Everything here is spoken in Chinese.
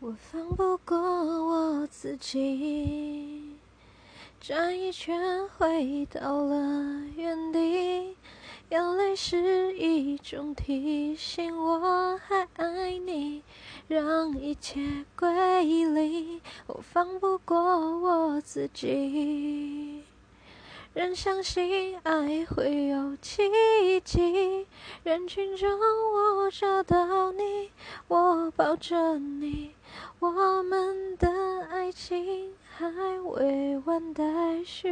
我放不过我自己，转一圈回到了原地，眼泪是一种提醒，我还爱你，让一切归零。我放不过我自己，仍相信爱会有奇迹，人群中我找到你，抱着你。我们的爱情还未完待续。